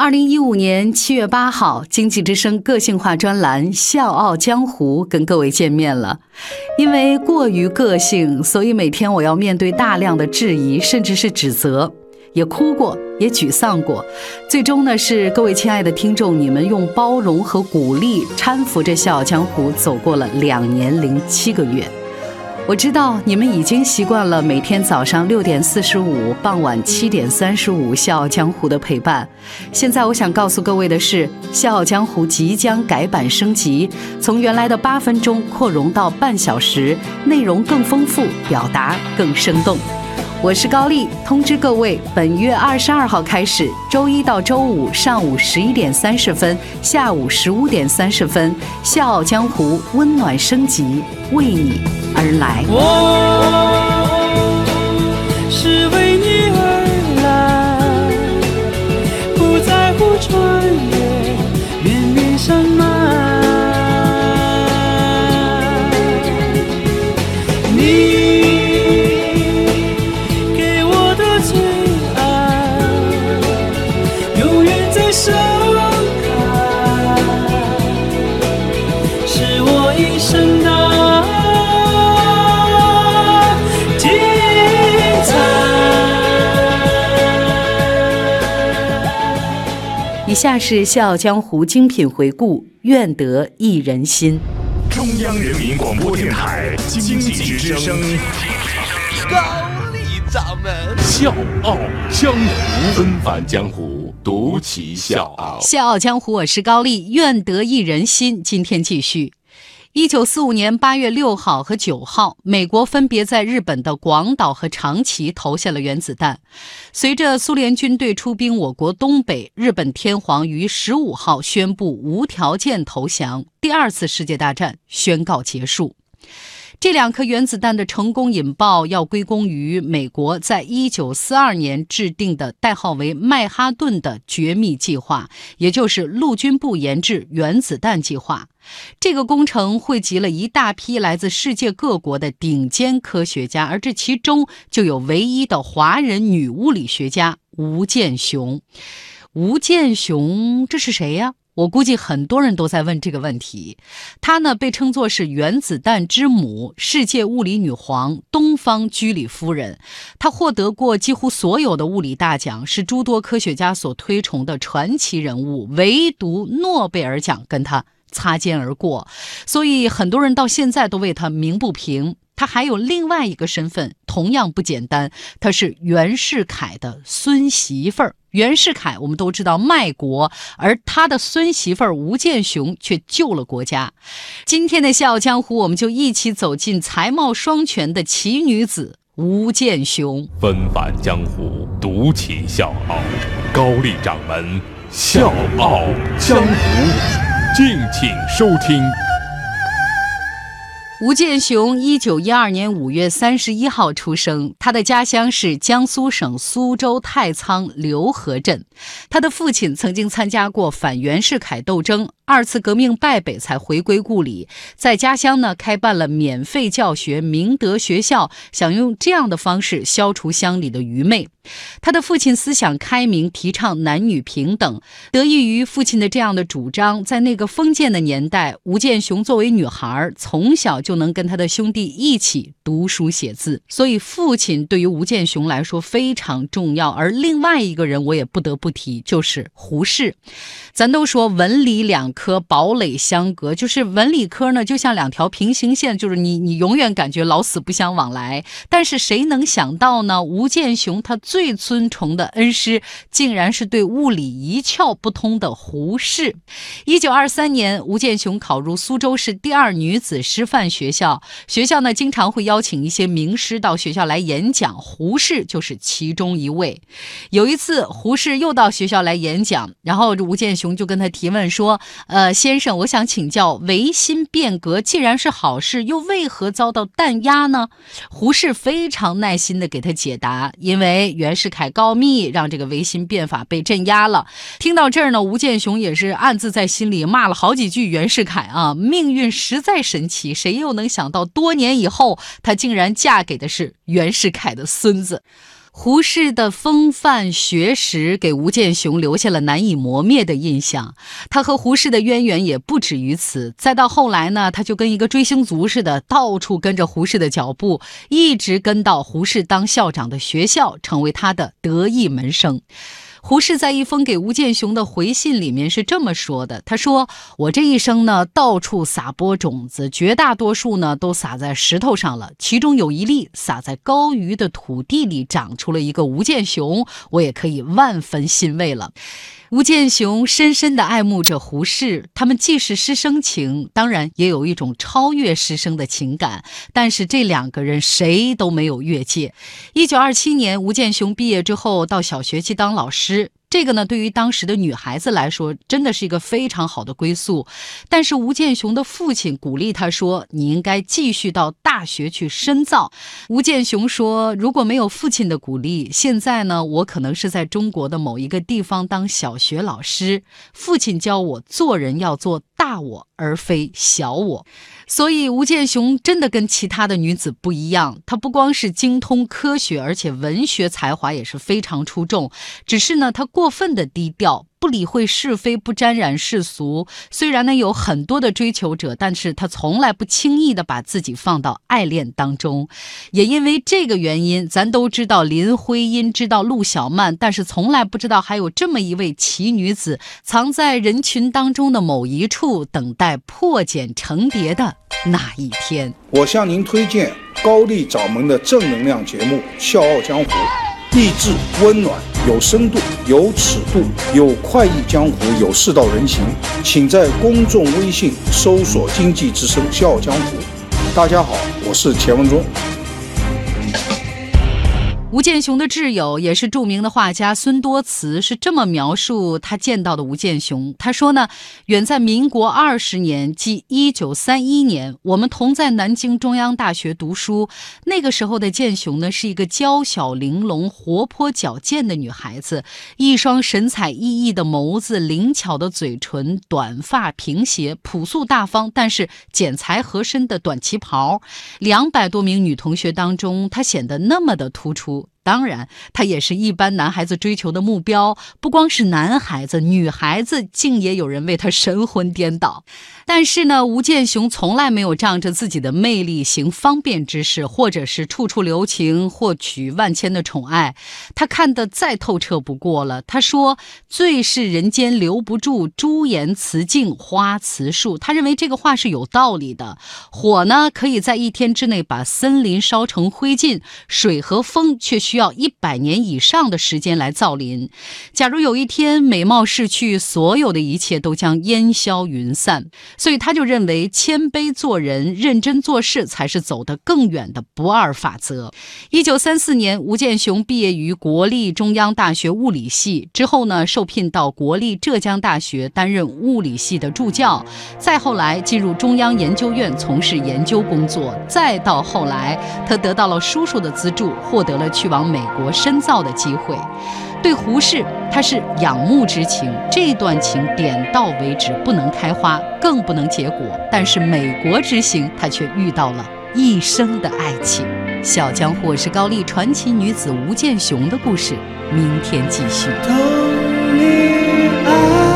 二零一五年七月八号，经济之声个性化专栏《笑傲江湖》跟各位见面了。因为过于个性，所以每天我要面对大量的质疑，甚至是指责，也哭过，也沮丧过。最终呢，是各位亲爱的听众，你们用包容和鼓励搀扶着《笑傲江湖》走过了两年零七个月。我知道你们已经习惯了每天早上六点四十五、傍晚七点三十五《笑傲江湖》的陪伴。现在我想告诉各位的是，《笑傲江湖》即将改版升级，从原来的八分钟扩容到半小时，内容更丰富，表达更生动。我是高丽，通知各位，本月二十二号开始，周一到周五上午十一点三十分、下午十五点三十分，《笑傲江湖》温暖升级，为你而来。以下是《笑傲江湖》精品回顾，愿得一人心。中央人民广播电台经济之声，高丽掌门，笑傲江湖，纷繁江湖，独骑笑傲。笑傲江湖，我是高丽，愿得一人心。今天继续。一九四五年八月六号和九号，美国分别在日本的广岛和长崎投下了原子弹。随着苏联军队出兵我国东北，日本天皇于十五号宣布无条件投降，第二次世界大战宣告结束。这两颗原子弹的成功引爆，要归功于美国在一九四二年制定的代号为“曼哈顿”的绝密计划，也就是陆军部研制原子弹计划。这个工程汇集了一大批来自世界各国的顶尖科学家，而这其中就有唯一的华人女物理学家吴健雄。吴健雄，这是谁呀？我估计很多人都在问这个问题。她呢，被称作是原子弹之母、世界物理女皇、东方居里夫人。她获得过几乎所有的物理大奖，是诸多科学家所推崇的传奇人物。唯独诺贝尔奖跟她擦肩而过，所以很多人到现在都为她鸣不平。她还有另外一个身份，同样不简单，她是袁世凯的孙媳妇儿。袁世凯，我们都知道卖国，而他的孙媳妇儿吴健雄却救了国家。今天的《笑傲江湖》，我们就一起走进才貌双全的奇女子吴健雄。纷繁江湖，独起笑傲，高丽掌门笑傲江湖，敬请收听。吴健雄一九一二年五月三十一号出生，他的家乡是江苏省苏州太仓浏河镇。他的父亲曾经参加过反袁世凯斗争。二次革命败北，才回归故里，在家乡呢开办了免费教学明德学校，想用这样的方式消除乡里的愚昧。他的父亲思想开明，提倡男女平等。得益于父亲的这样的主张，在那个封建的年代，吴健雄作为女孩儿，从小就能跟他的兄弟一起读书写字，所以父亲对于吴健雄来说非常重要。而另外一个人，我也不得不提，就是胡适。咱都说文理两。科堡垒相隔，就是文理科呢，就像两条平行线，就是你你永远感觉老死不相往来。但是谁能想到呢？吴健雄他最尊崇的恩师，竟然是对物理一窍不通的胡适。一九二三年，吴健雄考入苏州市第二女子师范学校，学校呢经常会邀请一些名师到学校来演讲，胡适就是其中一位。有一次，胡适又到学校来演讲，然后吴健雄就跟他提问说。呃，先生，我想请教，维新变革既然是好事，又为何遭到弹压呢？胡适非常耐心地给他解答，因为袁世凯告密，让这个维新变法被镇压了。听到这儿呢，吴健雄也是暗自在心里骂了好几句袁世凯啊，命运实在神奇，谁又能想到多年以后，她竟然嫁给的是袁世凯的孙子。胡适的风范学识给吴建雄留下了难以磨灭的印象。他和胡适的渊源也不止于此。再到后来呢，他就跟一个追星族似的，到处跟着胡适的脚步，一直跟到胡适当校长的学校，成为他的得意门生。胡适在一封给吴建雄的回信里面是这么说的：“他说，我这一生呢，到处撒播种子，绝大多数呢都撒在石头上了，其中有一粒撒在高于的土地里，长出了一个吴建雄，我也可以万分欣慰了。”吴建雄深深的爱慕着胡适，他们既是师生情，当然也有一种超越师生的情感。但是这两个人谁都没有越界。一九二七年，吴建雄毕业之后到小学去当老师。这个呢，对于当时的女孩子来说，真的是一个非常好的归宿。但是吴建雄的父亲鼓励他说：“你应该继续到大学去深造。”吴建雄说：“如果没有父亲的鼓励，现在呢，我可能是在中国的某一个地方当小学老师。父亲教我做人要做大我，而非小我。”所以，吴建雄真的跟其他的女子不一样。他不光是精通科学，而且文学才华也是非常出众。只是呢，他过分的低调。不理会是非，不沾染世俗。虽然呢有很多的追求者，但是他从来不轻易的把自己放到爱恋当中。也因为这个原因，咱都知道林徽因，知道陆小曼，但是从来不知道还有这么一位奇女子，藏在人群当中的某一处，等待破茧成蝶的那一天。我向您推荐高丽掌门的正能量节目《笑傲江湖》。励志、温暖、有深度、有尺度、有快意江湖、有世道人情，请在公众微信搜索“经济之声笑傲江湖”。大家好，我是钱文忠。吴建雄的挚友也是著名的画家孙多慈是这么描述他见到的吴建雄。他说呢，远在民国二十年，即一九三一年，我们同在南京中央大学读书。那个时候的建雄呢，是一个娇小玲珑、活泼矫健的女孩子，一双神采奕奕的眸子，灵巧的嘴唇，短发平斜，朴素大方，但是剪裁合身的短旗袍。两百多名女同学当中，她显得那么的突出。当然，他也是一般男孩子追求的目标。不光是男孩子，女孩子竟也有人为他神魂颠倒。但是呢，吴建雄从来没有仗着自己的魅力行方便之事，或者是处处留情获取万千的宠爱。他看得再透彻不过了。他说：“最是人间留不住朱颜辞镜花辞树。”他认为这个话是有道理的。火呢，可以在一天之内把森林烧成灰烬；水和风却需要一百年以上的时间来造林。假如有一天美貌逝去，所有的一切都将烟消云散。所以他就认为，谦卑做人、认真做事才是走得更远的不二法则。一九三四年，吴建雄毕业于国立中央大学物理系，之后呢，受聘到国立浙江大学担任物理系的助教，再后来进入中央研究院从事研究工作，再到后来，他得到了叔叔的资助，获得了去往。美国深造的机会，对胡适他是仰慕之情，这段情点到为止，不能开花，更不能结果。但是美国之行，他却遇到了一生的爱情。小江湖是高丽传奇女子吴建雄的故事，明天继续。只有一